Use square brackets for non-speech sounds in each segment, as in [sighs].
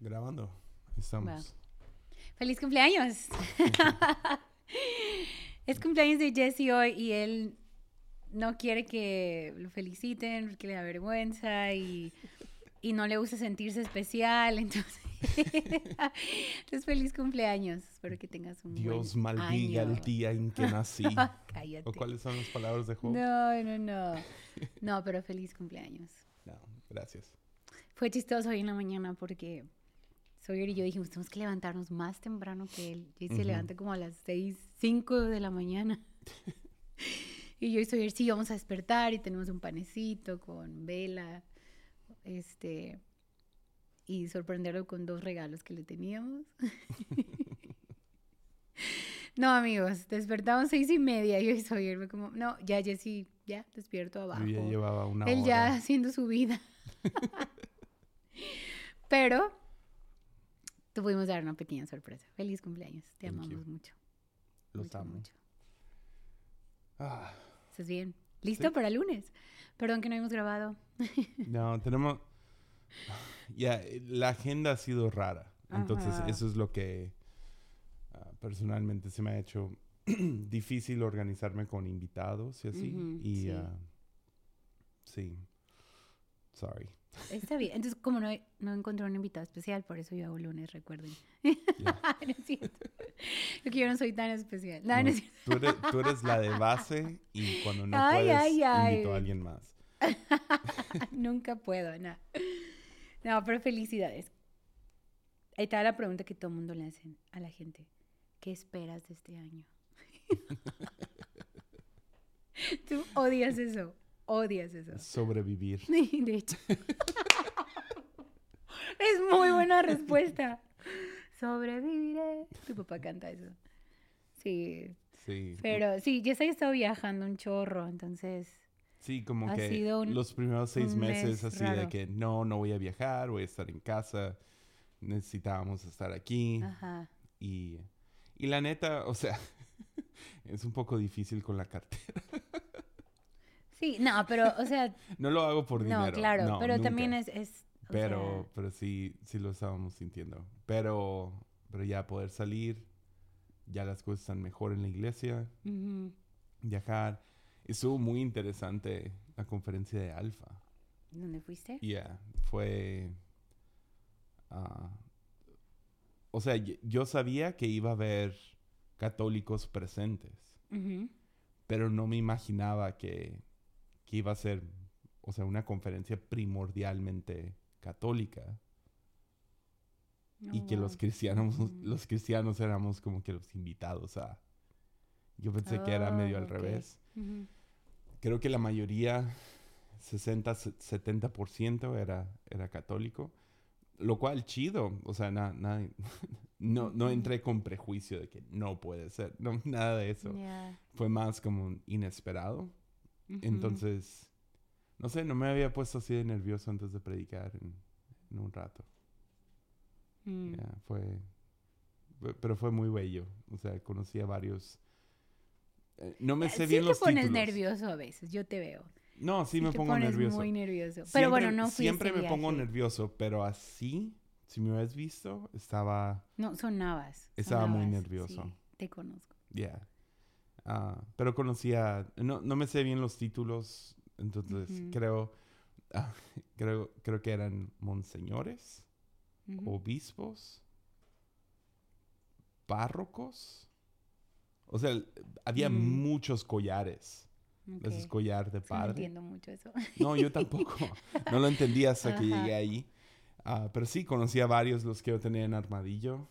Grabando. Estamos. ¡Feliz cumpleaños! [laughs] es cumpleaños de Jesse hoy y él no quiere que lo feliciten porque le da vergüenza y, y no le gusta sentirse especial. Entonces, [laughs] entonces feliz cumpleaños. Espero que tengas un Dios buen maldiga año. el día en que nací. [laughs] Cállate. ¿O cuáles son las palabras de Job? No, no, no. No, pero feliz cumpleaños. No, gracias. Fue chistoso hoy en la mañana porque Sawyer y yo dijimos, tenemos que levantarnos más temprano que él. Y se Ujú. levanta como a las 6, 5 de la mañana. [laughs] y yo y Sawyer, sí, vamos a despertar y tenemos un panecito con vela. Este. Y sorprenderlo con dos regalos que le teníamos. [laughs] no, amigos, despertamos seis y media. Yo y Sawyer fue como, no, ya, Jessy, ya, despierto abajo. Yo ya llevaba una Él hora. ya haciendo su vida. [laughs] Pero te pudimos dar una pequeña sorpresa. Feliz cumpleaños. Te Thank amamos you. mucho. Los mucho, amo. mucho. Ah, ¿Estás bien? ¿Listo Sí. para el lunes? Perdón que no hemos grabado. [laughs] no, tenemos... Ya, la agenda ha sido rara. Entonces, Ajá. eso es lo que ah, personalmente se me ha hecho [clears throat] difícil organizarme con invitados y así. Y sí. ah, sí. Sorry. Está bien. Entonces, como no, no encontré un invitado especial, por eso yo hago lunes, recuerden. Ya. [laughs] no es cierto. Porque yo no soy tan especial. No, no No, es cierto. tú, eres, tú eres la de base y cuando no Ay, puedes, ay, ay. invito a alguien más. [laughs] Nunca puedo, no. No, pero felicidades. Ahí está la pregunta que todo el mundo le hacen a la gente. ¿Qué esperas de este año? [laughs] Tú odias eso. Odias eso. Sobrevivir. [laughs] De hecho. [laughs] es muy buena respuesta. Sobreviviré. Tu papá canta eso. Sí. Sí. Pero sí, ya se ha estado viajando un chorro, entonces. Sí, como ha que sido un- los primeros seis meses mes así de que no, no voy a viajar, voy a estar en casa, necesitábamos estar aquí Ajá. y, y la neta, o sea, [laughs] es un poco difícil con la cartera. Sí, no, pero, o sea, [laughs] No lo hago por dinero. no, claro, no, pero también es, es Pero, sea, pero sí, sí lo estábamos sintiendo. Pero, pero ya poder salir, ya las cosas están mejor en la iglesia, viajar. Estuvo muy interesante la conferencia de Alfa. ¿Dónde fuiste? Yeah, fue... ah, o sea, yo sabía que iba a haber católicos presentes, pero no me imaginaba que, que iba a ser, o sea, una conferencia primordialmente católica y Oh, que los wow. cristianos, Ujú. los cristianos éramos como que los invitados a... Yo pensé que era medio Oh, al ok. revés. Ujú. creo que la mayoría, 60, 70% era, era católico. Lo cual chido, o sea, na- na- [laughs] no, no entré con prejuicio de que no puede ser, no, [laughs] nada de eso. Ya. Fue más como un inesperado. Entonces, no sé, no me había puesto así de nervioso antes de predicar en, en un rato. Mm. Fue, pero fue muy bello. O sea, conocí a varios. eh, no me sé sí bien te los pones títulos. nervioso a veces, yo te veo. No, sí, me te pongo pones nervioso. muy nervioso. Siempre- Pero bueno, no fui Siempre me pongo nervioso, pero así, si me hubieras visto, estaba, No, sonabas. Estaba muy sonabas, nervioso. sí, te conozco. yeah. Ah, pero conocía, no, no me sé bien los títulos, entonces creo, ah, creo, creo que eran monseñores, obispos, párrocos. O sea, había Mm. muchos collares. Ese es Ok. collar de Sí, no padre. entiendo mucho eso. No, yo tampoco. No lo entendí hasta que llegué ahí. Ah, pero sí, conocí a varios los que yo tenía en Armadillo.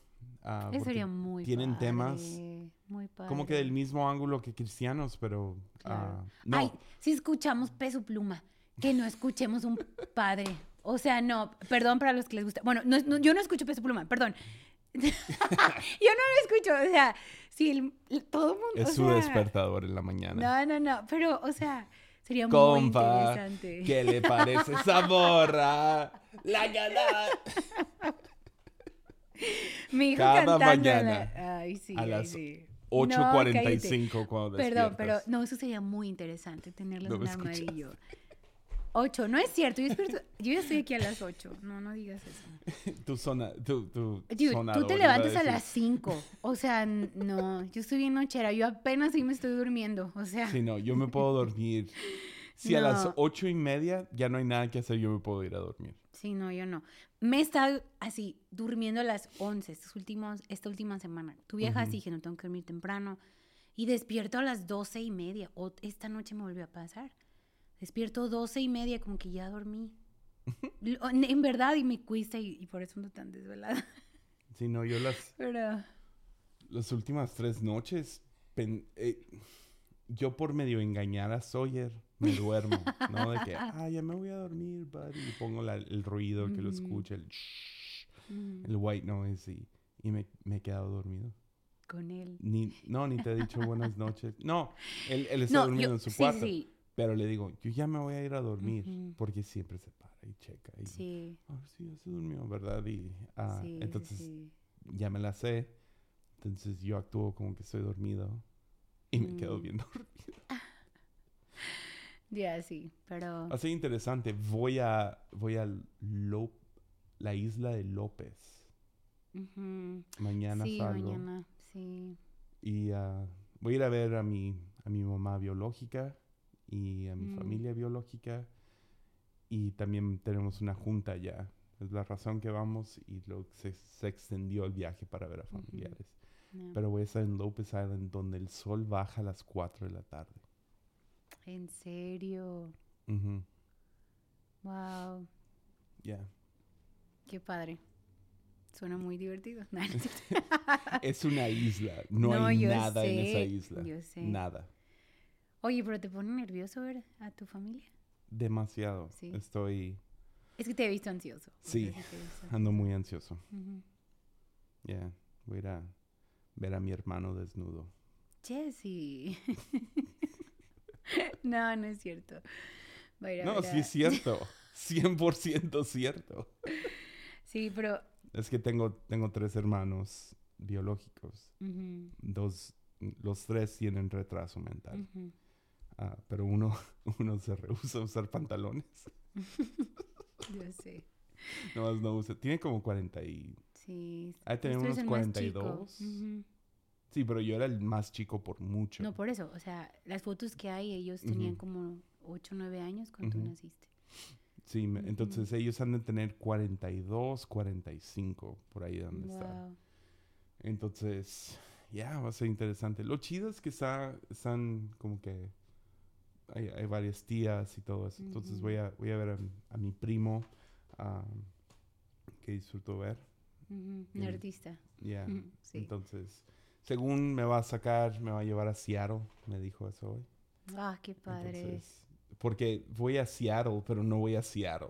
Eso sería muy tienen temas padre, muy padre. como que del mismo ángulo que cristianos, pero... Claro. ah, no, Ay, si escuchamos peso pluma, que no escuchemos un padre. O sea, no, perdón para los que les gusta. Bueno, no, no, yo no escucho peso pluma, perdón. [laughs] yo no lo escucho, o sea, si el, el- todo el mundo. es su sea, despertador en la mañana. No, no, no, pero, o sea, sería muy Compa, interesante. ¿qué le parece esa morra? La gana. Mi hijo cada cantándola. mañana Ay, sí, a ay, las sí. 8.45 cuando Perdón, pero no, eso sería muy interesante, tenerlos No en escuchas. armadillo. 8, no es cierto. Yo, yo ya estoy aquí a las 8. No, no digas eso. [laughs] Tu zona, tu, tu Dude, sonador, tú te levantas a las 5. O sea, no, yo estoy bien nochera. Yo apenas ahí me estoy durmiendo. O sea, Sí, no, yo me puedo dormir. Si a las No. ocho y media ya no hay nada que hacer, yo me puedo ir a dormir. sí, no, yo no. Me he estado así, durmiendo a las 11 estos últimos, esta última semana. Tú viajas y dije, no tengo que dormir temprano. Y despierto a las 12 y media. O esta noche me volvió a pasar. Despierto 12 y media, como que ya dormí. [laughs] En verdad, y me cuesta, y, y por eso ando tan desvelada. [laughs] Sí, no, yo las, Pero, las últimas tres noches, pen- eh, yo por medio engañar a Sawyer, me duermo, ¿no? De que, [laughs] ah, ya me voy a dormir, buddy. Y pongo la- el ruido que lo Ujú. escucha, el, shh, mm, el white noise y, y me, me he quedado dormido. con él. Ni, no, ni te he dicho buenas [laughs] noches. No, él, él está No, durmiendo yo, en su sí, cuarto. sí, Pero le digo, yo ya me voy a ir a dormir. Porque siempre se para y checa. Y, sí. A ver si ya se durmió, ¿verdad? Y ah, sí, sí, entonces sí. ya me la sé. Entonces yo actúo como que estoy dormido. Y me quedo Mm. bien [laughs] dormido. Ya, sí, pero... Va a ser interesante. Voy a, voy a la isla de López. ujú, Mañana Sí, salgo. mañana, sí. Y ah, voy a ir a ver a mi, a mi mamá biológica y a mi Mm. familia biológica. Y también tenemos una junta ya. Es la razón que vamos y lo, se, se extendió el viaje para ver a familiares. Pero voy a estar en Lopez Island donde el sol baja a las 4 de la tarde. En serio, Ujú. wow, Ya. qué padre. Suena muy divertido. [laughs] Es una isla. No, No, hay nada en esa isla. yo sé. Nada. Oye, pero te pone nervioso ver a tu familia. Demasiado. Sí. Estoy... Es que te he visto ansioso. Sí, visto Ando muy ansioso. Ujú. Ya. Voy a ir a ver a mi hermano desnudo. Jessy. [laughs] [laughs] no, no es cierto. Va a ir a No, ver sí es cierto. [laughs] 100% cierto. Sí, pero... Es que tengo, tengo tres hermanos biológicos. Dos, los tres tienen retraso mental. Ah, pero uno, [laughs] uno se rehúsa a usar pantalones. Yo sé. Nomás no usa. Tiene como 40 y... Sí. Ahí tenemos chico. 42. Sí, pero yo era el más chico por mucho. No, por eso. O sea, las fotos que hay, ellos tenían como 8 o 9 años cuando Ujú. tú naciste. Sí, me- Ujú. entonces ellos han de tener 42, 45, por ahí donde están. Wow. Entonces, ya, va a ser interesante. Lo chido es que está, están como que hay, hay varias tías y todo eso. Entonces voy, a, voy a ver a, a mi primo, ah, que disfruto ver. Un artista. Ya, [laughs] Sí. entonces, según me va a sacar, me va a llevar a Seattle, me dijo eso hoy. Ah, qué padre. Entonces, porque voy a Seattle, pero no voy a Seattle.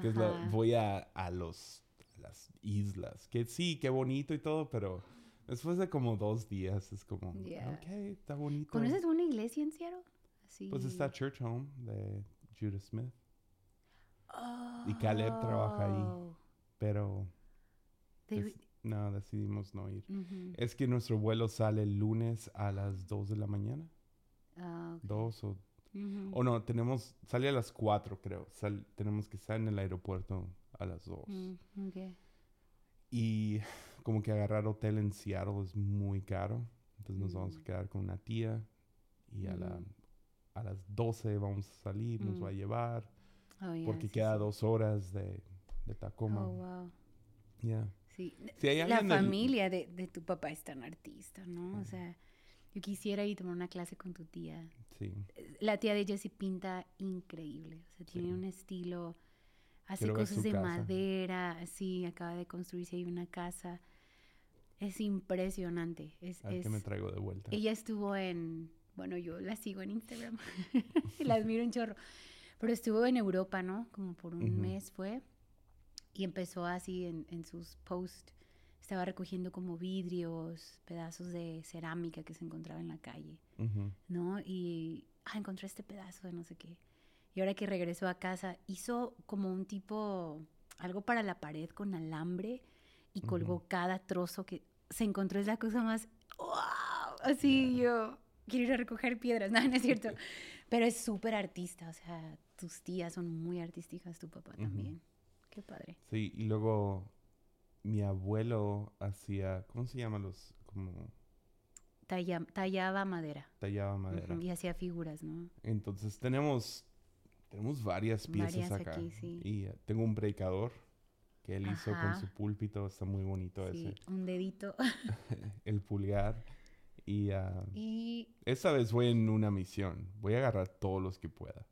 que es la- Ajá. voy a, a los a las islas. Que sí, qué bonito y todo, pero después de como dos días es como, Ya. ok, está bonito. ¿Conoces una iglesia en Seattle? Así. Pues está Church Home de Judah Smith, y Caleb trabaja ahí. Oh. pero des- no, decidimos no ir. Es que nuestro vuelo sale el lunes a las 2 de la mañana. Ah, o... O no, tenemos... Sale a las 4, creo. Sal- tenemos que estar en el aeropuerto a las 2. Mm. Y [sighs] como que agarrar hotel en Seattle es muy caro. Entonces nos vamos a Mm. quedar con una tía. Y a, la, a las 12 vamos a salir, nos va a Mm. llevar. Oh, Porque sí, queda sí. dos horas de, de Tacoma. Oh, wow. Ya. Sí. Si hay La del- familia de, de tu papá es tan artista, ¿no? O sea, yo quisiera ir a tomar una clase con tu tía. Sí. La tía de Jessie pinta increíble. O sea, tiene Sí. un estilo. Hace Quiero cosas de casa. madera. Sí, acaba de construirse ahí una casa. Es impresionante. Es, es- qué me traigo de vuelta. ella estuvo en. Bueno, yo la sigo en Instagram. [laughs] la admiro un chorro. Pero estuvo en Europa, ¿no? Como por un Ujú. mes fue. Y empezó así en, en sus posts. Estaba recogiendo como vidrios, pedazos de cerámica que se encontraba en la calle. ¿no? Y, ah, encontré este pedazo de no sé qué. Y ahora que regresó a casa, hizo como un tipo, algo para la pared con alambre y colgó cada trozo que se encontró. Es la cosa más, wow, así yo quiero ir a recoger piedras, [laughs] no, no es cierto. [laughs] Pero es súper artista, o sea, tus tías son muy artísticas, tu papá también. Qué padre. Sí, y luego mi abuelo hacía, ¿cómo se llaman los? Como Talla- tallaba madera. tallaba madera. Y hacía figuras, ¿no? Entonces tenemos, tenemos varias piezas Varias acá. aquí, sí. Y eh, tengo un predicador que él hizo con su púlpito, está muy bonito Sí, ese. un dedito. [laughs] El pulgar. Y ah, y esta vez voy en una misión. Voy a agarrar todos los que pueda.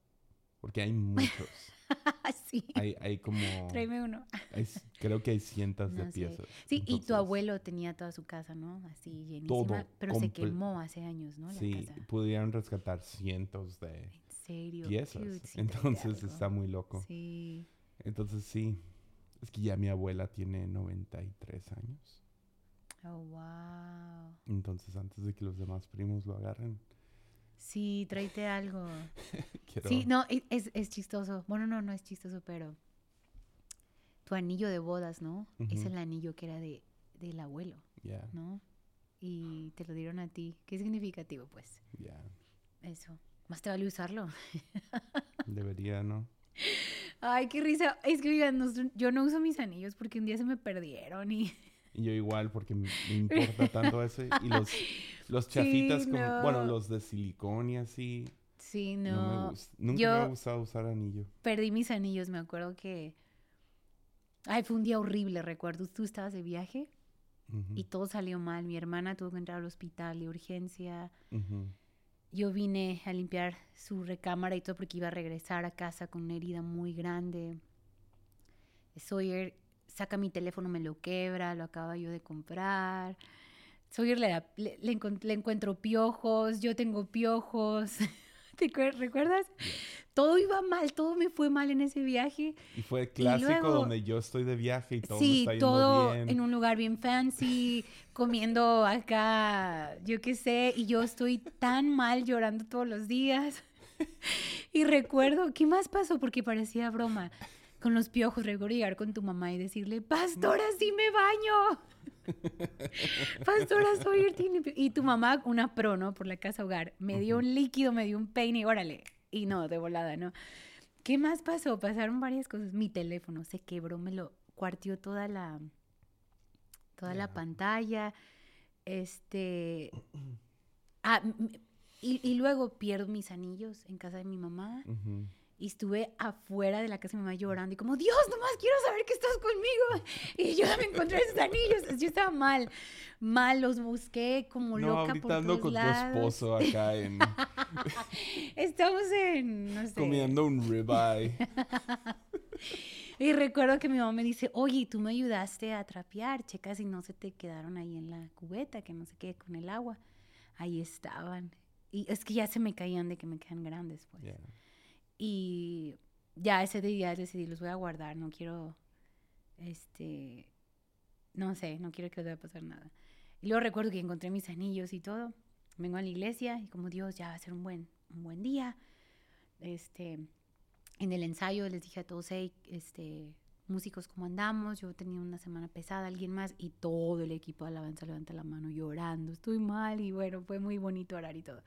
Porque hay muchos. [laughs] sí, hay, hay como... tráeme uno. hay creo que hay cientos de sé. piezas. Sí, y tu abuelo tenía toda su casa, ¿no? Así llenísima. Todo, pero se quemó hace años, ¿no? La Sí, casa. pudieron rescatar cientos de En serio. piezas. cute, sí, tráete Entonces está muy loco. Sí. Entonces sí. Es que ya mi abuela tiene 93 años. Oh, wow. Entonces antes de que los demás primos lo agarren, Sí, tráete algo. [laughs] quiero... Sí, no, e- es, es chistoso. Bueno, no, no es chistoso, pero tu anillo de bodas, ¿no? Es el anillo que era de, del abuelo, Ya, ¿no? Y te lo dieron a ti. Qué significativo, pues, ya. eso. Más te vale usarlo. [laughs] Debería, ¿no? Ay, qué risa. Es que, oigan, yo no uso mis anillos porque un día se me perdieron y... [laughs] Y yo igual, porque me importa tanto ese. Y los, los chafitas, Sí, como, bueno, no. los de silicón y así, Sí, no, no. me gusta. Nunca yo- me ha gustado usar anillo. Perdí mis anillos, me acuerdo que... Ay, fue un día horrible, recuerdo. Tú estabas de viaje Ujú, y todo salió mal. Mi hermana tuvo que entrar al hospital de urgencia. ujú. Yo vine a limpiar su recámara y todo porque iba a regresar a casa con una herida muy grande. Sawyer saca mi teléfono, me lo quebra, lo acaba yo de comprar. Sawyer le, da- le, le encon- le encuentro piojos, yo tengo piojos. [laughs] ¿Te recuerdas? Todo iba mal, todo me fue mal en ese viaje. Y fue el clásico luego- donde yo estoy de viaje y todo me sí, está yendo todo bien. en un lugar bien fancy, comiendo acá, yo qué sé, y yo estoy tan mal llorando todos los días. [laughs] Y recuerdo, ¿qué más pasó? Porque parecía broma. Con los piojos, recuerdo llegar con tu mamá y decirle, pastora, sí me baño. [laughs] pastora, soy tiene pio-". Y tu mamá, una pro, ¿no? Por la casa hogar, me dio un líquido, me dio un peine, y órale. Y no, de volada, ¿no? ¿Qué más pasó? Pasaron varias cosas. Mi teléfono se quebró, me lo cuartió toda la, toda la pantalla. Este. Ah, y, y luego pierdo mis anillos en casa de mi mamá. Y estuve afuera de la casa de mi mamá llorando y como, Dios, nomás quiero saber que estás conmigo. [laughs] Y yo me encontré esos anillos. Yo estaba mal, mal, los busqué como No, loca por todos con lados. tu esposo acá en, [laughs] Estamos en, no sé. comiendo un ribeye. [laughs] Y recuerdo que mi mamá me dice, oye, tú me ayudaste a trapear, checa si no se te quedaron ahí en la cubeta, que no se quede con el agua. Ahí estaban. Y es que ya se me caían de que me quedan grandes, pues. Ya. Y ya ese día decidí, los voy a guardar, no quiero, este, no sé, no quiero que les vaya a pasar nada. Y luego recuerdo que encontré mis anillos y todo. Vengo a la iglesia y como Dios, ya va a ser un buen, un buen día. Este, en el ensayo les dije a todos, hey, este, músicos, ¿cómo andamos? Yo tenía una semana pesada, alguien más, y todo el equipo de alabanza levanta la mano llorando, estoy mal, y bueno, fue muy bonito orar y todo.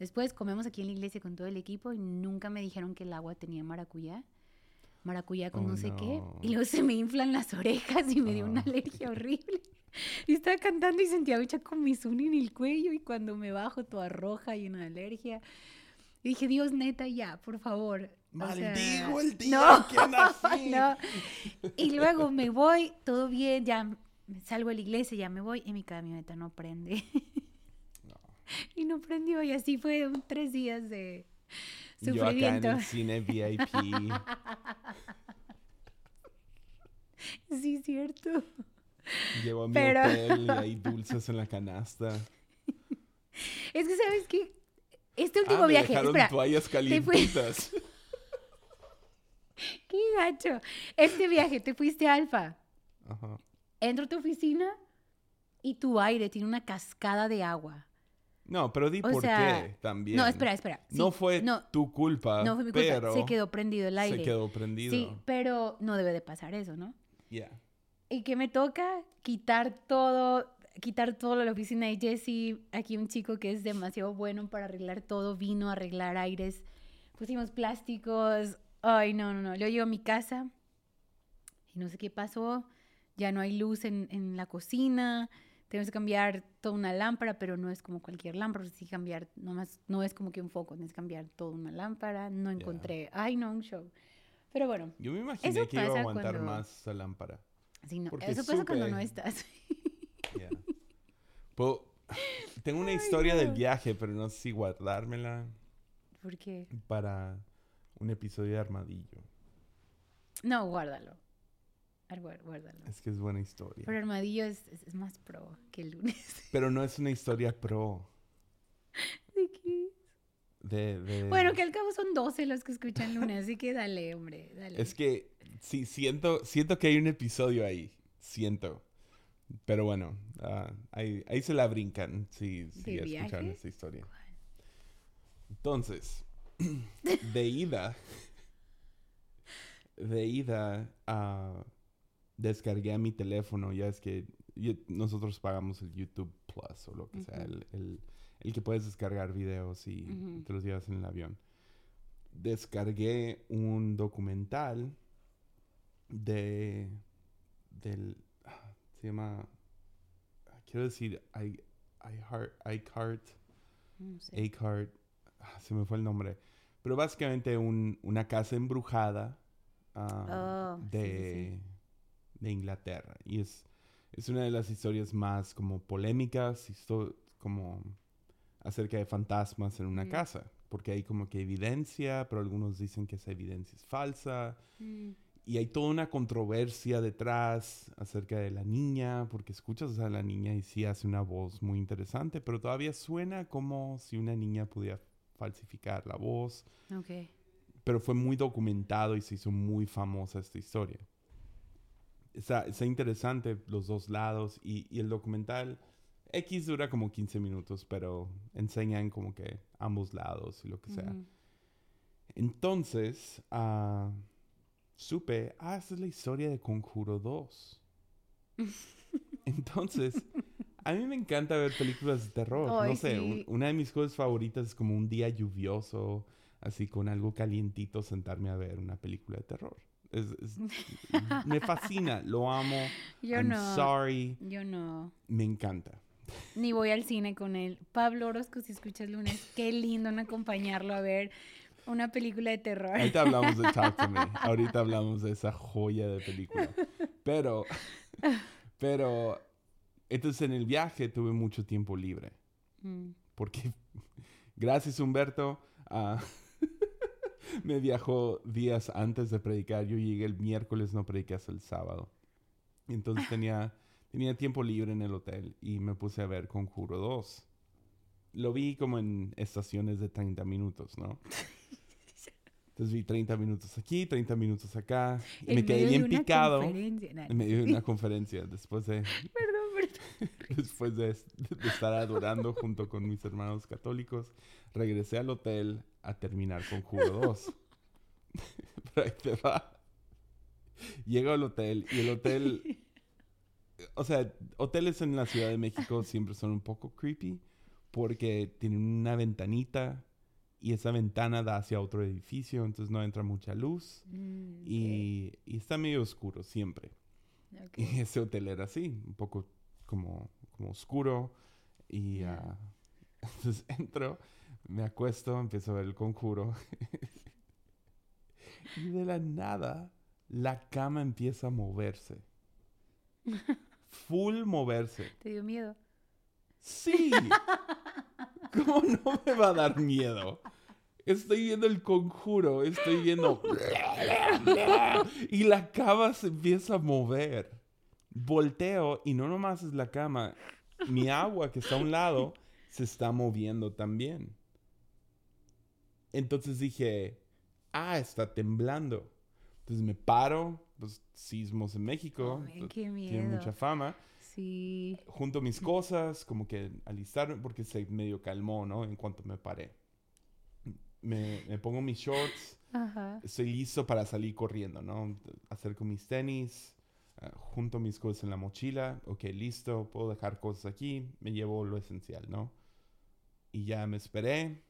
Después comemos aquí en la iglesia con todo el equipo y nunca me dijeron que el agua tenía maracuyá. Maracuyá con Oh, no sé qué. Y luego se me inflan las orejas y me dio una Ah. alergia horrible. [laughs] Y estaba cantando y sentía mucha comezón en el cuello y cuando me bajo toda roja y una alergia. Y dije, Dios, neta, ya, por favor. O sea, Maldigo el día no, que [laughs] nací. no. Y luego me voy, todo bien, ya salgo de la iglesia, ya me voy y mi camioneta no prende. [laughs] [laughs] Y no prendió y así fue un tres días de Yo acá en sufrimiento. el cine VIP. [laughs] Sí, cierto. Llevo a mi Pero- hotel y hay [laughs] dulces en la canasta. Es que, ¿sabes qué? Este último ah, me viaje, dejaron espera, toallas calientitas. qué gacho. Este viaje, te fuiste a Alfa. Ajá. Entro a tu oficina y tu aire tiene una cascada de agua. No, pero di O por sea, qué también. No, espera, espera. Sí, no fue no, tu culpa, no fue mi culpa. pero Se quedó prendido el aire. se quedó prendido. Sí, pero no debe de pasar eso, ¿no? Ya. Y que me toca quitar todo, quitar todo la oficina de Jesse. Aquí un chico que es demasiado bueno para arreglar todo, vino a arreglar aires. pusimos plásticos. Ay, no, no, no. Luego llego a mi casa y no sé qué pasó. Ya no hay luz en, en la cocina. Tenemos que cambiar toda una lámpara, pero no es como cualquier lámpara. Sí cambiar, nomás, no es como que un foco. Tienes que cambiar toda una lámpara. No encontré. Ay, no, un show. Pero bueno. Yo me imaginé Eso que iba a aguantar cuando- más esa lámpara. Sí, no. Porque Eso pasa cuando no estás. [laughs] Yeah. Puedo- Tengo una historia del viaje, pero no sé si guardármela ¿Por qué? para un episodio de Armadillo. No, guárdalo. Guárdalo. Es que es buena historia. Pero Armadillo es, es, es más pro que el lunes. [laughs] Pero no es una historia pro. ¿De qué? De, de- Bueno, que al cabo son 12 los que escuchan lunes, así que dale, hombre, dale. Es que sí, siento, siento que hay un episodio ahí. Siento. Pero bueno, ah, ahí, ahí se la brincan si, si ¿De escucharon esta historia. Entonces, de ida, [laughs] de ida, descargué a mi teléfono. Ya es que yo- nosotros pagamos el YouTube Plus o lo que sea, el, el- el que puedes descargar videos y Ujú. te los llevas en el avión. Descargué un documental de del ah, se llama quiero decir I iHeart iCart No sé. Ah, se me fue el nombre. Pero básicamente un- una casa embrujada ah, Oh, sí, sí, de, Inglaterra. Y es, es una de las historias más como polémicas, histo- como acerca de fantasmas en una Mm. casa. Porque hay como que evidencia, pero algunos dicen que esa evidencia es falsa. Mm, Y hay toda una controversia detrás acerca de la niña, porque escuchas a la niña y sí hace una voz muy interesante, pero todavía suena como si una niña pudiera falsificar la voz. Pero fue muy documentado y se hizo muy famosa esta historia. Está, está interesante los dos lados y, y el documental X dura como 15 minutos, pero enseñan como que ambos lados y lo que sea. Entonces, ah, supe, ah, esa es la historia de Conjuro 2. [laughs] Entonces, a mí me encanta ver películas de terror. No sé, un- una de mis cosas favoritas es como un día lluvioso, así con algo calientito, sentarme a ver una película de terror. Es- es- [laughs] me fascina, lo amo. Yo I'm no. sorry, Yo no. me encanta. Ni voy al cine con él. Pablo Orozco, si escuchas lunes, qué lindo en acompañarlo a ver una película de terror. Ahorita hablamos de Talk to Me. [laughs] Ahorita hablamos de esa joya de película. Pero, pero, entonces en el viaje tuve mucho tiempo libre. Mm. Porque, gracias Humberto, [laughs] me viajó días antes de predicar. Yo llegué el miércoles, no prediqué hasta el sábado. Entonces tenía, tenía tiempo libre en el hotel y me puse a ver Conjuro 2. Lo vi como en estaciones de 30 minutos, ¿no? [laughs] Entonces vi 30 minutos aquí, 30 minutos acá. Y En me quedé bien picado. Nah, en medio de una [laughs] conferencia después de, Perdón, perdón. después de, de estar adorando junto con mis hermanos católicos. Regresé al hotel a terminar con Juro 2. [laughs] Pero ahí te va. Llego al hotel y el hotel... O sea, hoteles en la Ciudad de México siempre son un poco creepy porque tienen una ventanita y esa ventana da hacia otro edificio, entonces no entra mucha luz Mm, y, y está medio oscuro siempre. Y ese hotel era así, un poco como, como oscuro. Y ah, [laughs] entonces entro, me acuesto, empiezo a ver el conjuro. [laughs] y de la nada, la cama empieza a moverse. Full moverse. ¿Te dio miedo? Sí. [laughs] ¿Cómo no me va a dar miedo? Estoy viendo el conjuro, estoy viendo... y la cama se empieza a mover. Volteo y no nomás es la cama, mi agua que está a un lado se está moviendo también. Entonces dije, ah, está temblando. Entonces me paro, los sismos en México, t- qué tienen miedo. mucha fama Sí. junto mis cosas, como que alistarme, porque se medio calmó, ¿no? En cuanto me paré. Me, me pongo mis shorts, Ajá. estoy listo para salir corriendo, ¿no? Acerco mis tenis, ah, junto mis cosas en la mochila, ok, listo, puedo dejar cosas aquí, me llevo lo esencial, ¿no? Y ya me esperé,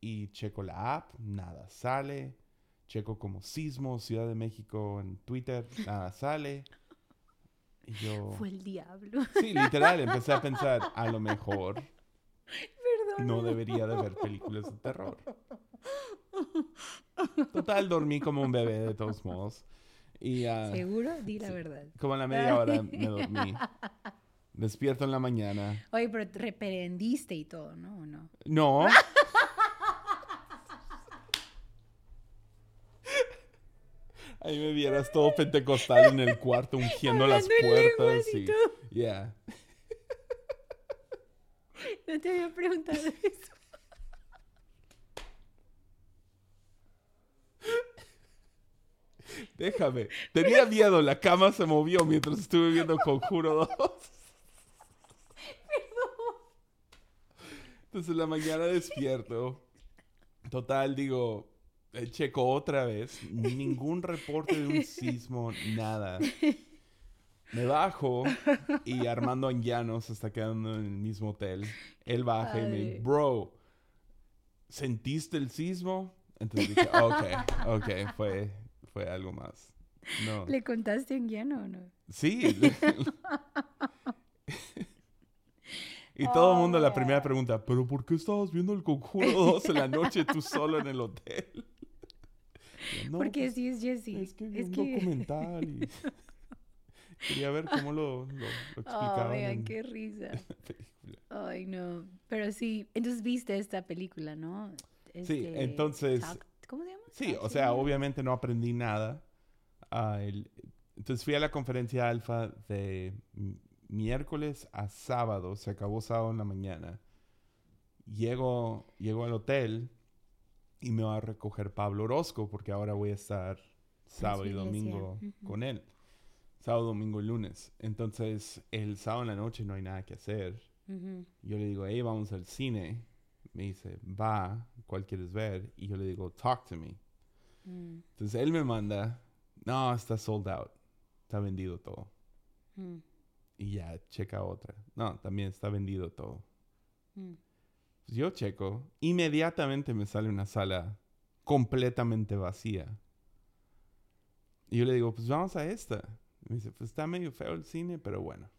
y checo la app, nada sale. Checo como sismo, Ciudad de México en Twitter, nada sale. Y yo... [laughs] Fue el diablo. Sí, literal, empecé a pensar, a lo mejor Perdón. no debería de ver películas de terror. Total, dormí como un bebé de todos modos. Y ah, ¿Seguro? Di la sí. verdad. como a la media hora me [laughs] dormí. Despierto en la mañana. Oye, pero te reprendiste y todo, ¿no? ¿O no? No. [laughs] Ahí me vieras todo pentecostal en el cuarto ungiendo las Hablando puertas y y yeah. No te había preguntado eso. Déjame. Tenía miedo, la cama se movió mientras estuve viendo Conjuro 2. Entonces en la mañana despierto. Total, digo, eh, checo otra vez. Ningún reporte de un sismo, nada. Me bajo y Armando Anguiano se está quedando en el mismo hotel. Él baja y me dice, bro, ¿sentiste el sismo? Entonces dije, ok, ok, fue, fue algo más. No. ¿Le contaste en guiano o no? Sí. le- [laughs] y todo el mundo la primera pregunta, ¿pero por qué estabas viendo el Conjuro 2 en la noche tú solo en el hotel? "No, Porque pues, sí es Jessie. es que vi es un que... documental y [laughs] quería ver cómo lo, lo, lo Oh, explicaban vean, en qué risa. [laughs] Ay, no. Pero sí, entonces viste esta película, ¿no? Sí, Este, entonces- Talk- ¿Cómo se llama? Sí, o sea, Me. obviamente no aprendí nada. Ah, el- entonces fui a la conferencia alfa de miércoles a sábado, se acabó sábado en la mañana. Llego, llego al hotel y me va a recoger Pablo Orozco porque ahora voy a estar sábado y domingo con él. Sábado, domingo y lunes. Entonces, el sábado en la noche no hay nada que hacer. Yo le digo, hey, vamos al cine. Me dice, va, ¿cuál quieres ver? Y yo le digo, talk to me. Mm, Entonces él me manda, no, está sold out. Está vendido todo. mm, Y ya, checa otra. No, también está vendido todo. Pues yo checo, inmediatamente me sale una sala completamente vacía. Y yo le digo, pues vamos a esta. Y me dice, pues está medio feo el cine, pero bueno.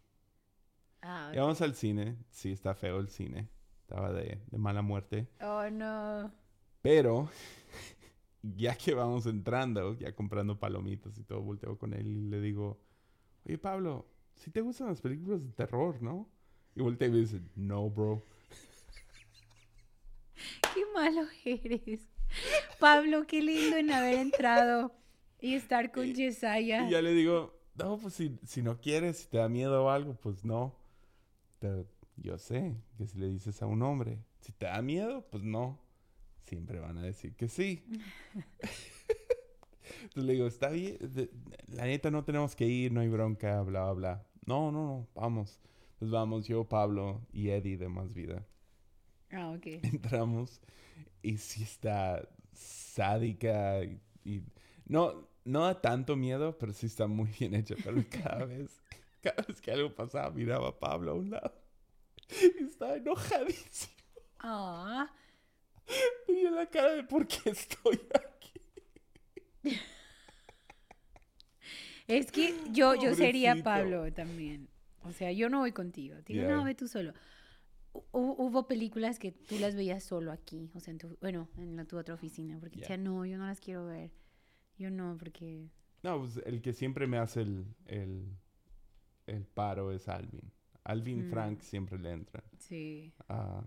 Ah, Y vamos al cine. Sí, está feo el cine. Estaba de, de mala muerte. Oh, no. Pero, [laughs] ya que vamos entrando, ya comprando palomitas y todo, volteo con él y le digo, oye Pablo, si te gustan las películas de terror, ¿no? Y voltea y me dice, no, bro. [laughs] Qué malo eres. Pablo, qué lindo en haber entrado y estar con Yesaya. Y ya le digo, no, pues si, si no quieres, si te da miedo o algo, pues no. Pero yo sé que si le dices a un hombre, si te da miedo, pues no. Siempre van a decir que sí. [laughs] Entonces le digo, está bien, la neta no tenemos que ir, no hay bronca, bla, bla, bla. No, no, no, vamos. Entonces vamos, yo, Pablo y Eddie de Más Vida. Ah, ok. [laughs] Entramos y sí está sádica y, y no, no da tanto miedo, pero sí está muy bien hecha. Pero [laughs] cada vez, cada vez que algo pasaba, miraba a Pablo a un lado [laughs] y estaba enojadísimo. Ah, Tenía la cara de por qué estoy aquí. es que yo, yo sería. Pablo también. O sea, yo no voy contigo. Yeah. no, ve tú solo. Hu- hubo películas que tú las veías solo aquí, o sea, en tu, bueno, en la, tu otra oficina, porque Yeah. decía, no, yo no las quiero ver. Yo no, porque... No, pues el que siempre me hace el, el, el paro es Alvin. Alvin Mm. Frank siempre le entran. Sí. Ah,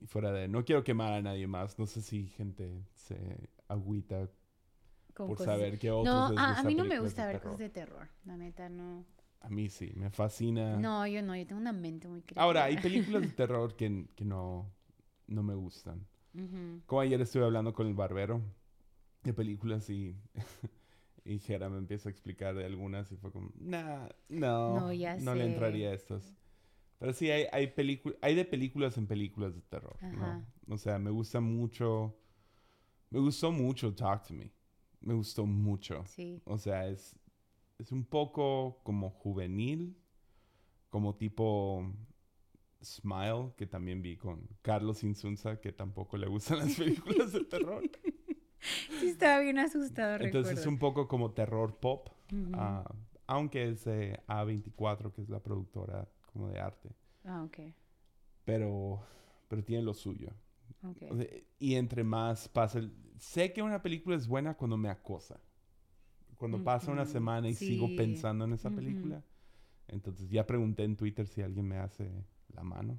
y fuera de... No quiero quemar a nadie más. No sé si gente se agüita con por cosas- saber que otros No, a, a mí no me gusta ver terror. cosas de terror. La neta, no. A mí sí, me fascina. No, yo no, yo tengo una mente muy creativa. Ahora, hay películas de [laughs] terror que, que no, no me gustan. Ujú. Como ayer estuve hablando con el barbero de películas y, [laughs] y Jera me empieza a explicar de algunas y fue como, nah, no, No, ya no le sé. entraría a estas. Pero sí, hay, hay, hay de películas en películas de terror, Ajá. ¿no? O sea, me gusta mucho, me gustó mucho Talk to Me. Me gustó mucho. Sí. O sea, es, es un poco como juvenil, como tipo Smile, que también vi con Carlos Insunza, que tampoco le gustan las películas de terror. [laughs] Sí, estaba bien asustado, Entonces es un poco como terror pop, ah, aunque es de A24, que es la productora como de arte. Ah, ok. Pero, pero tiene lo suyo. ok. O sea, y entre más pasa el... Sé que una película es buena cuando me acosa. Cuando pasa una semana y sigo pensando en esa película. Entonces ya pregunté en Twitter si alguien me hace la mano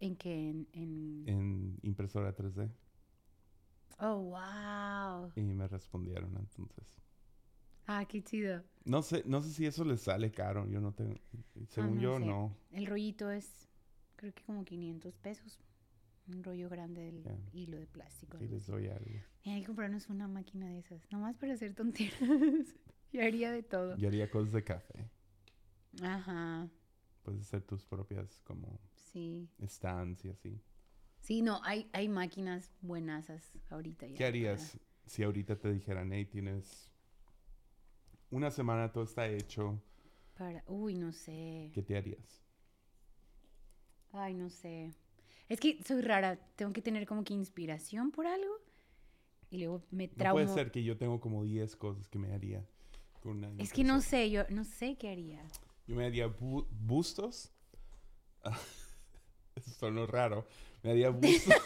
¿En qué? En, en- en impresora 3D. Oh, wow. Y me respondieron entonces. Ah, qué chido. No sé, no sé si eso les sale caro. Yo no tengo... Según Ah, no yo, sé. no. El rollito es, creo que como 500 pesos. Un rollo grande del hilo de plástico. Algo les doy algo. Mira, hay que comprarnos una máquina de esas. Nomás para hacer tonteras. [laughs] Yo haría de todo. Yo haría cosas de café. Ajá. Puedes hacer tus propias como Sí. stands y así. Sí, no, hay, hay máquinas buenasas ahorita ya. ¿Qué harías si ahorita te dijeran, hey, tienes una semana, todo está hecho, para- uy, no sé. ¿qué te harías? Ay, no sé. Es que soy rara. Tengo que tener como que inspiración por algo. Y luego me No traumo. puede ser que yo tengo como 10 cosas que me haría con una Es que no sé, yo no sé qué haría. Yo me haría bu- bustos. [laughs] Eso sonó raro. Me haría bustos. [laughs]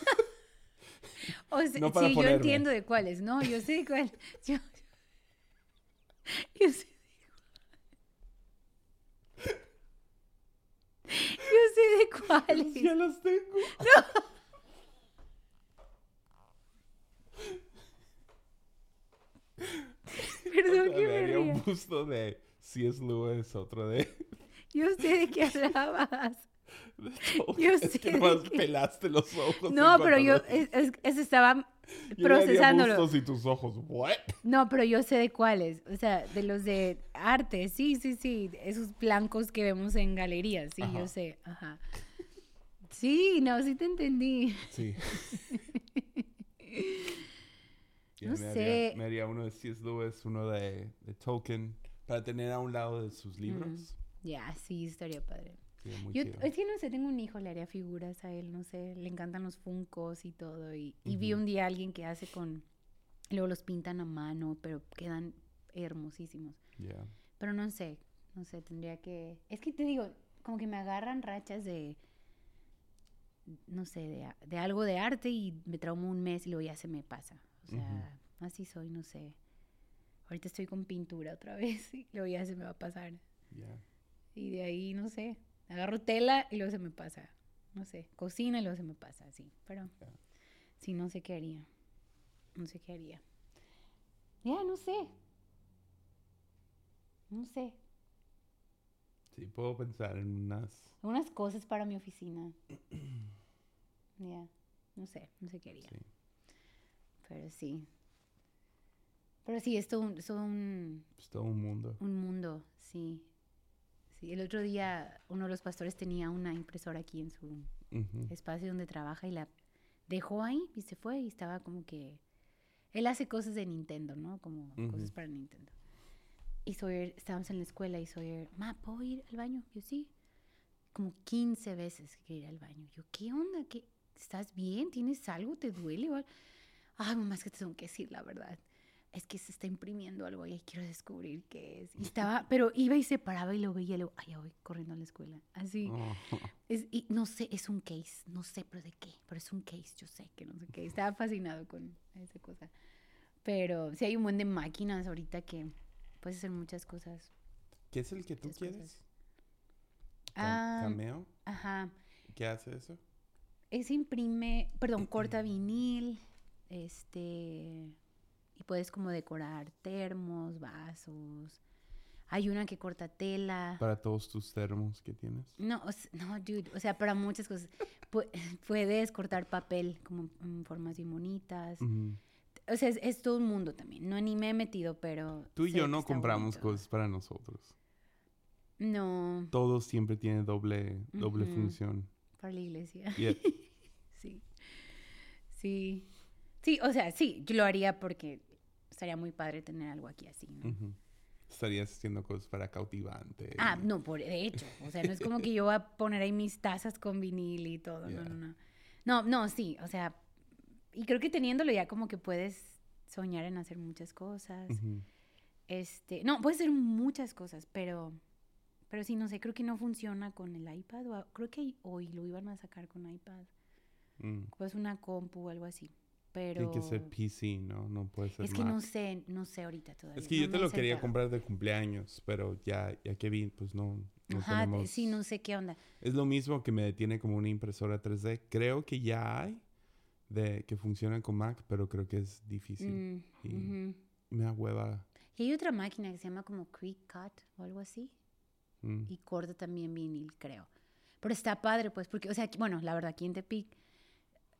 O sea, No para sí, yo entiendo de cuáles. No, yo sé de cuál. [laughs] Yo, yo sé de cuál. Yo sé cuáles. ya los tengo. [laughs] Perdón O sea, que me haría un ría. busto de C.S. Lewis, otro de... Yo sé de qué hablabas. De. [laughs] Yo es sé que nomás qué- pelaste los ojos. No, pero yo es, es- es- estaba Yo procesándolo. y tus ojos, ¿what? No, pero yo sé de cuáles. O sea, de los de arte. Sí, sí, sí. Esos blancos que vemos en galerías. Sí, Ajá. yo sé. Ajá. Sí, no, sí te entendí. Sí. [laughs] No me sé. Haría, me haría uno de C.S. Lewis, uno de, de Tolkien, para tener a un lado de sus libros. Ya, sí, estaría padre. Muy Yo, chido. es que no sé, tengo un hijo, le haría figuras a él, no sé, le encantan los funcos y todo. Y, y vi un día a alguien que hace con, luego los pintan a mano, pero quedan hermosísimos. Pero no sé, no sé, tendría que... Es que te digo, como que me agarran rachas de, no sé, de, de algo de arte y me traumo un mes y luego ya se me pasa. O sea, así soy, no sé. Ahorita estoy con pintura otra [laughs] vez y luego ya se me va a pasar. Y de ahí, no sé, agarro tela y luego se me pasa. No sé, cocina y luego se me pasa, así. Pero Ya. sí, no sé qué haría. No sé qué haría. Ya, no sé. No sé. Sí, puedo pensar en unas... Unas cosas para mi oficina. [clears throat] Ya, no sé, no sé qué haría. Sí. Pero sí. Pero sí, es todo un, es todo un, Es todo un mundo. un mundo, sí. Sí, el otro día uno de los pastores tenía una impresora aquí en su espacio donde trabaja y la dejó ahí y se fue y estaba como que... Él hace cosas de Nintendo, ¿no? Como cosas para Nintendo. Y Sawyer, estábamos en la escuela y Sawyer, ma, ¿puedo ir al baño? Yo sí. Como 15 veces que ir al baño. Yo, ¿qué onda? ¿Qué? ¿Estás bien? ¿Tienes algo? ¿Te duele? o al-?" Ay, mamá, es que te tengo que decir la verdad. Es que se está imprimiendo algo y quiero descubrir qué es. Y estaba, pero iba y se paraba y lo veía y luego, ay, ya voy corriendo a la escuela. Así. Oh. [laughs] Es, y no sé, es un case, no sé, pero de qué, pero es un case, yo sé que no sé qué. Estaba fascinado con esa cosa. Pero sí hay un buen de máquinas ahorita que puedes hacer muchas cosas. ¿Qué es el que tú quieres? cosas. Ah, ¿Cameo? Ajá. ¿Qué hace eso? Ese imprime, perdón, [clears throat] corta vinil, este, y puedes como decorar termos, vasos. Hay una que corta tela. Para todos tus termos que tienes. No, o s- no, dude, o sea, para muchas cosas. Pu- [laughs] puedes cortar papel como en formas bien bonitas. O sea, es, es todo un mundo también. No ni me he metido, pero. Tú y yo no compramos bonito. cosas para nosotros. No, Todo siempre tiene doble, doble función. para la iglesia. [laughs] Sí. Sí. Sí, o sea, sí, yo lo haría porque estaría muy padre tener algo aquí así, ¿no? Estarías haciendo cosas para cautivante. Ah, y- no, por de hecho. O sea, no es como que yo voy a poner ahí mis tazas con vinil y todo. Yeah. No, no, no. No, no, sí. O sea, y creo que teniéndolo ya como que puedes soñar en hacer muchas cosas. Este, no, puedes hacer muchas cosas, pero, pero sí, no sé, creo que no funciona con el iPad. O creo que hoy lo iban a sacar con iPad. Mm. Pues una compu o algo así. Pero Tiene que ser PC, ¿no? No puede ser es que Mac. no sé, no sé ahorita todavía. Es que no yo te lo quería comprar de cumpleaños, pero ya, ya que vi, pues no, no Ajá, tenemos... sí, no sé qué onda. Es lo mismo que me detiene como una impresora 3D. Creo que ya hay de que funcionan con Mac, pero creo que es difícil. Mm, y- ujú. Me da hueva. Y hay otra máquina que se llama como Quick Cut o algo así. Mm. Y corta también vinil, creo. Pero está padre, pues, porque, o sea, aquí- bueno, la verdad, aquí en Tepic,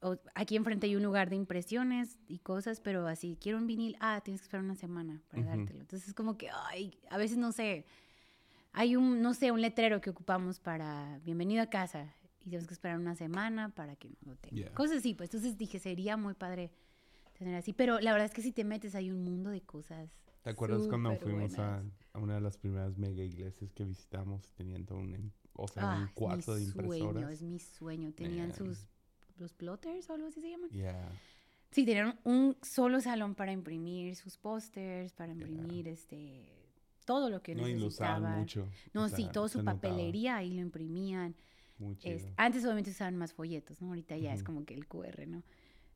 o- aquí enfrente hay un lugar de impresiones y cosas, pero así, quiero un vinil, ah, tienes que esperar una semana para Ujú. dártelo. Entonces es como que, ay, a veces no sé, hay un, no sé, un letrero que ocupamos para bienvenido a casa y tenemos que esperar una semana para que nos lo tengan. Yeah. Cosas así, pues, entonces dije, sería muy padre tener así, pero la verdad es que si te metes hay un mundo de cosas. ¿Te acuerdas cuando fuimos a, a una de las primeras mega iglesias que visitamos? Tenían todo un, im- o sea, Ah, un cuarto de es mi sueño, impresoras. es mi sueño. Tenían Man. sus, los plotters o algo así se llaman. Yeah. Sí, tenían un solo salón para imprimir sus pósters, para imprimir este todo lo que No, necesitaban. mucho. No, o sí, sea, toda su se notaba papelería ahí lo imprimían. Es- antes obviamente usaban más folletos, ¿no? Ahorita ya es Ujú. como que el QR, ¿no?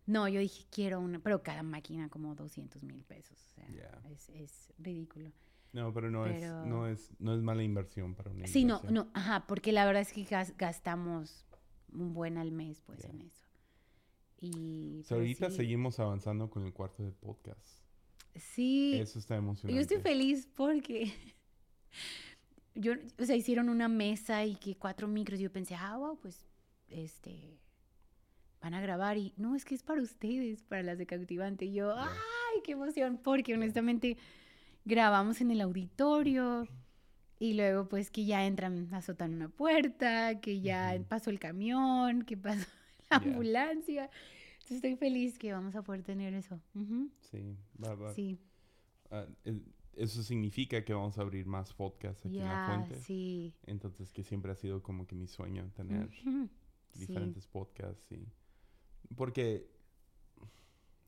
No, yo dije, quiero una, pero cada máquina como 200 mil pesos, o sea, Yeah. es, es ridículo. No, pero no, pero- Es, no, es, no es mala inversión para una Sí, no, no, ajá, porque la verdad es que gas- gastamos un buen al mes, pues, en eso. Y O sea, pero ahorita sí, seguimos avanzando con el cuarto de podcast. Sí, Eso está emocionante. yo estoy feliz porque [laughs] yo, o sea, hicieron una mesa y que cuatro micros y yo pensé, ah, wow, pues, este, van a grabar y no, es que es para ustedes, para las de Cautivante. Y yo, ay, qué emoción, porque honestamente grabamos en el auditorio y luego pues que ya entran, azotan una puerta, que ya pasó el camión, que pasó [laughs] la ambulancia. Entonces estoy feliz que vamos a poder tener eso. Sí, va, va. Sí, Ah, eso significa que vamos a abrir más podcasts aquí en la fuente. sí. Entonces, que siempre ha sido como que mi sueño tener sí. diferentes podcasts y porque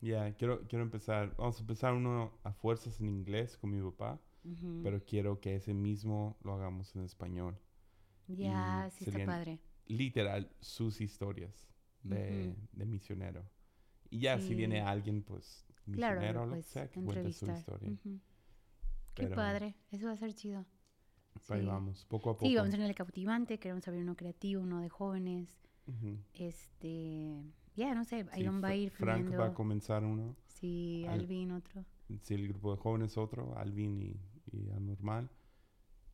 ya quiero quiero empezar vamos a empezar uno a fuerzas en inglés con mi papá Pero quiero que ese mismo lo hagamos en español Ya, sí está padre. literal sus historias de, de misionero y ya si Sí. viene alguien pues Claro, misionero o lo que puedes sea que cuente su historia. Qué Pero padre, eso va a ser chido. ahí sí. vamos poco a poco Sí, vamos a tener el cautivante, queremos abrir uno creativo, uno de jóvenes. Este, ya no sé, ahí Sí, va a ir Frank va a fluyendo. comenzar uno Sí, Al- Alvin otro. si el grupo de jóvenes otro, Alvin y, y Anormal.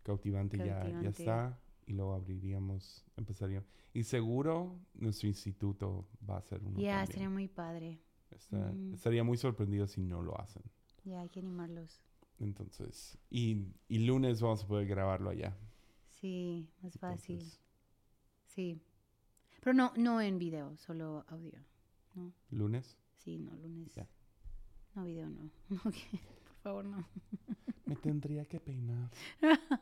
Cautivante, Ya, ya está. Y luego abriríamos, empezaríamos. Y seguro nuestro instituto va a hacer uno Ya, sería muy padre. Está-. Estaría muy sorprendido si no lo hacen. Ya, hay que animarlos. Entonces, y, y lunes vamos a poder grabarlo allá. Sí, más fácil. Entonces, Sí. Pero no, no en video, solo audio. ¿no? lunes. Sí, no, lunes. No, video no. [laughs] favor, no. [laughs] Me tendría que peinar. [laughs]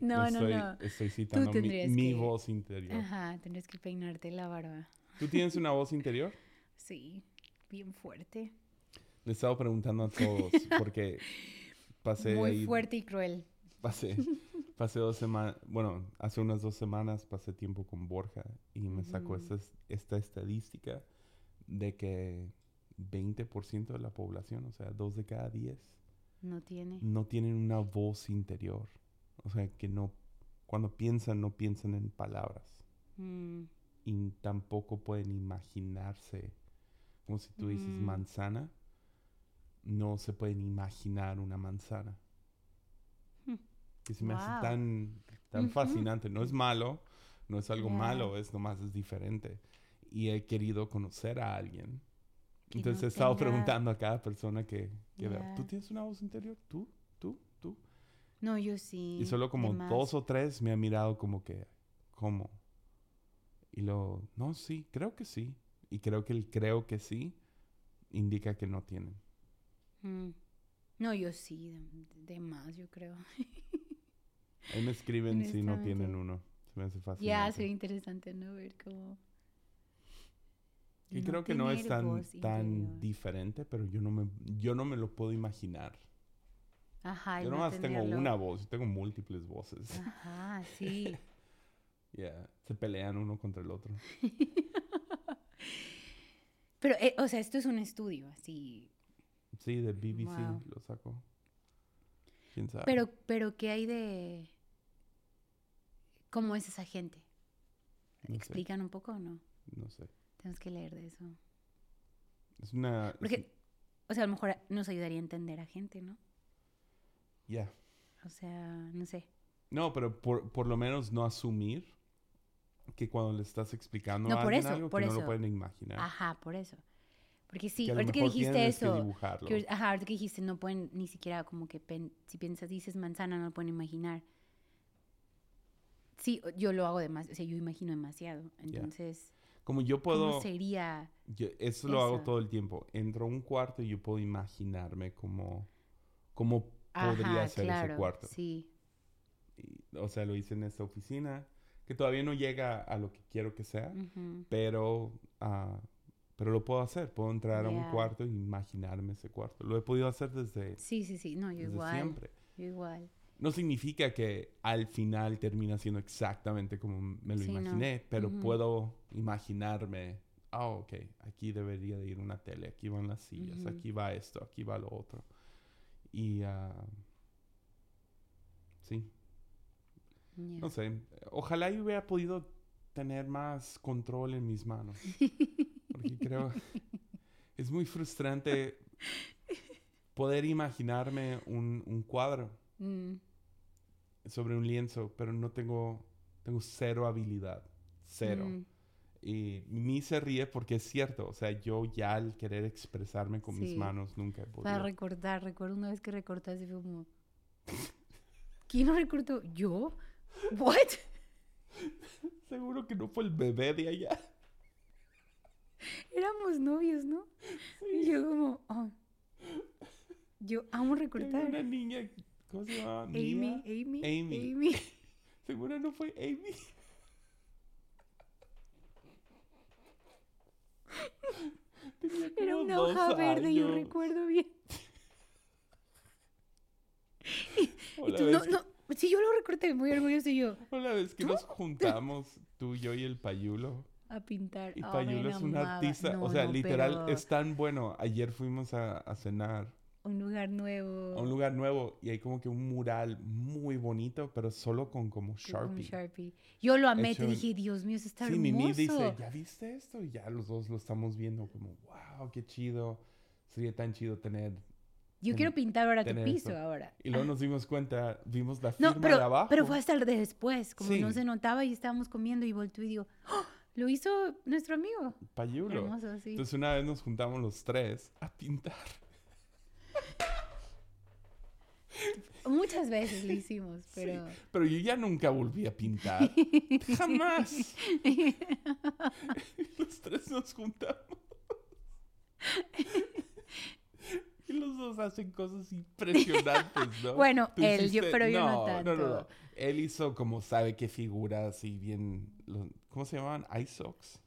No, no, estoy, no. Estoy citando mi, tendrías mi que- voz interior. Ajá, tendrías que peinarte la barba. ¿Tú tienes una voz interior? [laughs] Sí, bien fuerte. Le he estado preguntando a todos porque pasé Muy ahí, fuerte y cruel. pasé, pasé dos semanas, bueno, hace unas dos semanas pasé tiempo con Borja y me sacó Ujú. esta, es- esta estadística de que 20% de la población, o sea, dos de cada diez, No tiene. no tienen una voz interior. O sea, que no, cuando piensan, no piensan en palabras Mm, y tampoco pueden imaginarse, como si tú dices Mm. manzana, no se pueden imaginar una manzana. Hmm. Que se me hace tan, tan fascinante. No es malo, no es algo malo, es nomás es diferente. Y he querido conocer a alguien. Entonces no he estado tenga- preguntando a cada persona que, que veo, Ya. ¿tú tienes una voz interior? ¿Tú? ¿Tú? ¿Tú? No, yo sí. Y solo como de más. dos o tres me han mirado como que, ¿cómo? Y luego, no, sí, creo que sí. Y creo que el creo que sí indica que no tienen. Mm, No, yo sí, de, de más, yo creo. Ahí me escriben [laughs] si no tienen uno. Se me hace fácil. Ya, sería interesante, ¿no? Ver cómo... Y creo que no es tan, tan interior. diferente, pero yo no me, yo no me lo puedo imaginar. Ajá, yo no nomás tengo tenerlo. una voz, yo tengo múltiples voces. Ajá, [laughs] sí. Yeah, Se pelean uno contra el otro. [laughs] Pero, eh, o sea, esto es un estudio, así. Sí, de BBC Wow. lo saco. ¿Quién sabe? Pero, pero, ¿qué hay de... ¿Cómo es esa gente? No sé, ¿Explican un poco o no? no sé. Tenemos que leer de eso. Es una... Porque, o sea, a lo mejor nos ayudaría a entender a gente, ¿no? ya. O sea, no sé. No, pero por, por lo menos no asumir que cuando le estás explicando No, a por alguien eso, algo por que no eso. lo pueden imaginar. Ajá, por eso. Porque sí, que ahorita que dijiste eso, que, ajá, ahorita que dijiste, no pueden ni siquiera como que, pen- si piensas, dices manzana, no lo pueden imaginar. Sí, yo lo hago demasiado, o sea, yo imagino demasiado. Entonces, Como yo puedo... ¿cómo sería? Yo- eso lo hago todo el tiempo. Entro a un cuarto y yo puedo imaginarme cómo, cómo podría ser claro, ese cuarto. Sí, Y, o sea, lo hice en esta oficina, que todavía no llega a lo que quiero que sea, pero, ah, pero lo puedo hacer. Puedo entrar a un cuarto e imaginarme ese cuarto. Lo he podido hacer desde, sí, sí, sí, no, yo desde igual, siempre. yo igual. No significa que al final termina siendo exactamente como me lo Sí, no. imaginé, pero puedo imaginarme, ah, ok, aquí debería de ir una tele, aquí van las sillas, aquí va esto, aquí va lo otro. Y, ah, sí, no sé, ojalá yo hubiera podido tener más control en mis manos, [laughs] porque creo, [laughs] es muy frustrante poder imaginarme un, un cuadro. Mm, sobre un lienzo, pero no tengo, tengo cero habilidad, cero. mm, Y mi se ríe porque es cierto, o sea, yo ya al querer expresarme con mis Sí. manos nunca he Para podido. recortar, recuerdo una vez que recortaste fue como... ¿Quién lo recortó? ¿Yo? ¿What? [laughs] Seguro que no fue el bebé de allá. Éramos novios, ¿no? Y yo como... oh, Yo amo recortar. una niña, ¿cómo se llama? Amy, Mia. Amy, Amy. Amy. [laughs] Seguro no fue Amy. [laughs] Tenía Era una hoja verde, yo recuerdo bien. [laughs] Y la tú, no, que- no, sí, yo lo recorté, muy orgulloso y yo. o la vez que nos juntamos, tú, yo y el Payulo. A pintar. Y Oh, Payulo es un amaba. artista. No, o sea, literal, pero es tan bueno. Ayer fuimos a, a cenar Un lugar nuevo. a un lugar nuevo y hay como que un mural muy bonito, pero solo con como con un Sharpie. Sharpie. Yo lo amé, Hecho te dije, Dios mío, eso está sí, hermoso. Mimi dice, ¿ya viste esto? Y ya los dos lo estamos viendo como, wow, qué chido. Sería tan chido tener. Yo quiero pintar ahora tu piso eso. ahora. Y luego nos dimos cuenta, vimos la firma No, pero, de abajo. pero fue hasta el de después, como no Sí. se notaba y estábamos comiendo y volteó y digo, ¡Oh! lo hizo nuestro amigo. Payulo. Hermoso, sí. Entonces una vez nos juntamos los tres a pintar. Muchas veces lo hicimos, pero... Pero yo ya nunca volví a pintar. [laughs] Jamás. [laughs] los tres nos juntamos. y los dos hacen cosas impresionantes, ¿no? Bueno, Tú él, yo- pero yo no No, no, tanto. no. Él hizo como sabe qué figuras y bien... ¿Cómo se llamaban? Isox.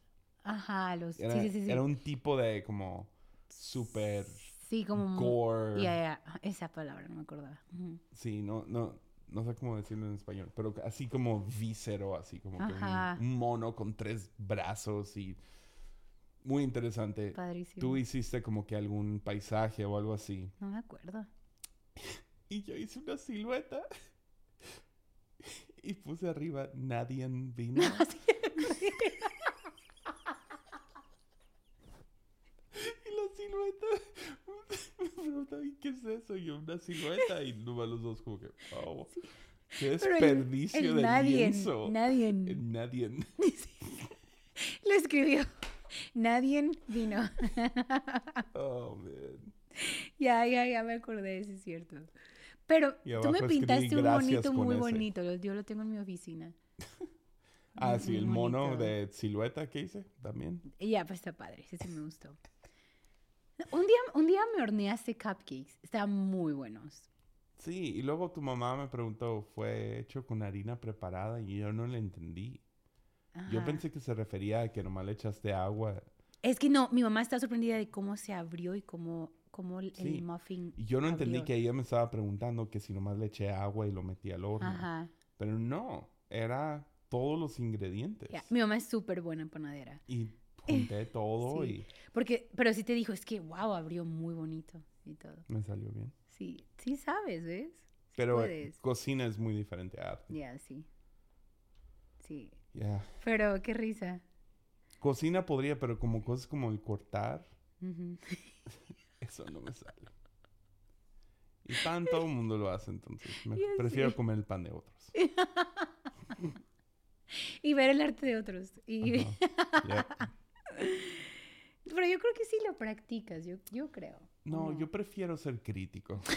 Ajá, los... Era, sí, sí, sí, era un tipo de como super Sí, como... gore. Ya, ya, esa palabra no me acordaba. Sí, no, no, no sé cómo decirlo en español, pero así como víscero, así como que un, mono con tres brazos y muy interesante. Padrísimo. Tú hiciste como que algún paisaje o algo así. No me acuerdo. Y yo hice una silueta y puse arriba nadie vino. [laughs] [laughs] y la silueta [laughs] me ¿y qué es eso? Y yo una silueta y [laughs] nomás los dos como que, oh, qué el- desperdicio el de nadie, lienzo. nadie [laughs] nadie. lo escribió. Nadie vino. Oh, man. ya, ya, ya me acordé, sí es cierto. Pero tú me pintaste un monito muy ese. bonito. Yo lo tengo en mi oficina. Ah, Muy- sí, muy el mono bonito. de silueta que hice también. Ya, pues está padre. Ese sí me gustó. Un día, un día me horneaste cupcakes. Estaban muy buenos. Sí, y luego tu mamá me preguntó, ¿fue hecho con harina preparada? Y yo no le entendí. Yo pensé que se refería a que nomás le echaste agua. Es que no, mi mamá está sorprendida de cómo se abrió y cómo, cómo el, Sí, muffin. Y yo no entendí que ella me estaba preguntando que si nomás le eché agua y lo metí al horno. Ajá. Pero no, era todos los ingredientes. Mi mamá es súper buena panadera. Y junté [laughs] todo Sí. y Porque, pero sí te dijo, es que, wow, abrió muy bonito y todo. me salió bien. Sí, sí sabes, ¿ves? Sí Pero puedes. cocina es muy diferente a arte. Ya, sí. Sí. Ya. Pero qué risa. Cocina podría, pero como cosas como el cortar, [laughs] eso no me sale. Y pan todo el mundo lo hace, entonces me prefiero comer el pan de otros. [laughs] Y ver el arte de otros. Y... [laughs] Pero yo creo que sí lo practicas, yo, yo creo. ¿o No, yo prefiero ser crítico. [laughs]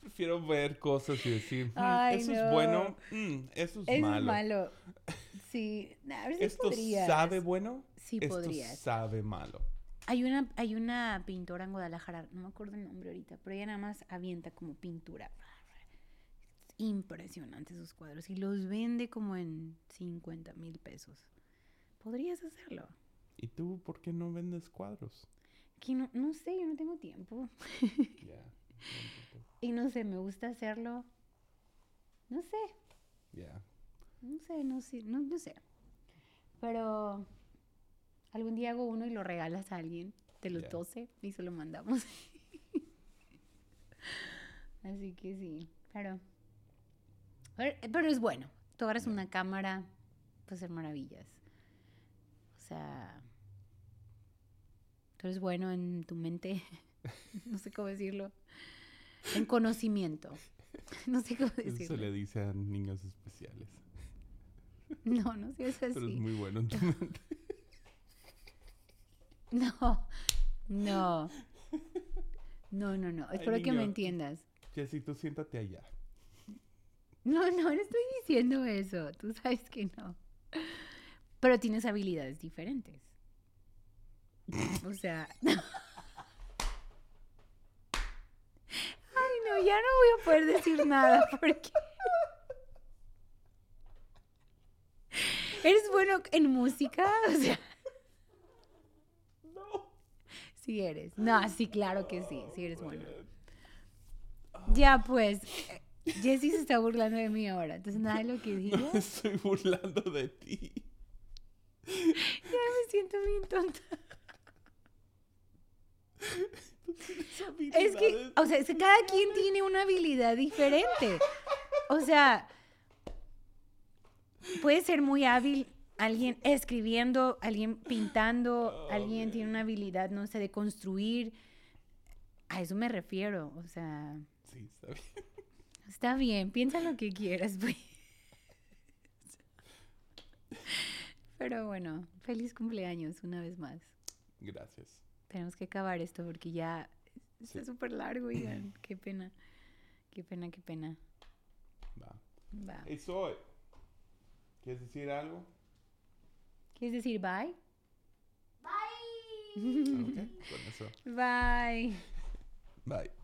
prefiero ver cosas y decir, "Mm, Ay, eso no. es bueno, mm, eso es Es malo. malo. [laughs] Sí, a ver si Esto podrías. sabe bueno, Sí esto podrías. sabe malo. Hay una, hay una pintora en Guadalajara, no me acuerdo el nombre ahorita, pero ella nada más avienta como pintura. Impresionante sus cuadros y los vende como en 50 mil pesos. Podrías hacerlo. ¿Y tú por qué no vendes cuadros? Que no, no sé, yo no tengo tiempo. [laughs] [laughs] Y no sé, me gusta hacerlo. No sé, no sé, no sé, no, no sé. Pero algún día hago uno y lo regalas a alguien de los Ya. 12 y se lo mandamos. [laughs] Así que sí, pero, pero, pero es bueno. Tú Ya. una cámara, puede ser maravillas. O sea, tú eres bueno en tu mente, [laughs] no sé cómo decirlo, en conocimiento. [laughs] No sé cómo Eso se decirlo. le dice a niños especiales. [laughs] No, no sé, es Pero es así. muy bueno en tu mente. No, no. No, no, no. Espero que me entiendas. Jessy, tú siéntate allá. No, no, no estoy diciendo eso. Tú sabes que no. Pero tienes habilidades diferentes. O sea. Ay, no, ya no voy a poder decir nada porque. ¿Eres bueno en música? O sea. No. Sí eres. No, sí, claro que sí. Sí eres bueno. Ya, pues. Jessie se está burlando de mí ahora. Entonces, nada de lo que diga. [laughs] No me estoy burlando de ti. Ya me siento bien tonta. Es que, o sea, es que cada quien tiene una habilidad diferente. O sea, puede ser muy hábil alguien escribiendo, alguien pintando, alguien tiene una habilidad, no sé, de construir. A eso me refiero. O sea, Sí, está bien. Está bien, piensa lo que quieras, pues. Pero bueno, feliz cumpleaños una vez más. Gracias. Tenemos que acabar esto porque ya está Sí. súper largo, oigan. [clears throat] Qué pena. Qué pena, qué pena. Va. Va. Hey, Soy. ¿Quieres decir algo? ¿Quieres decir bye? Ok, con eso. Bye. Bye.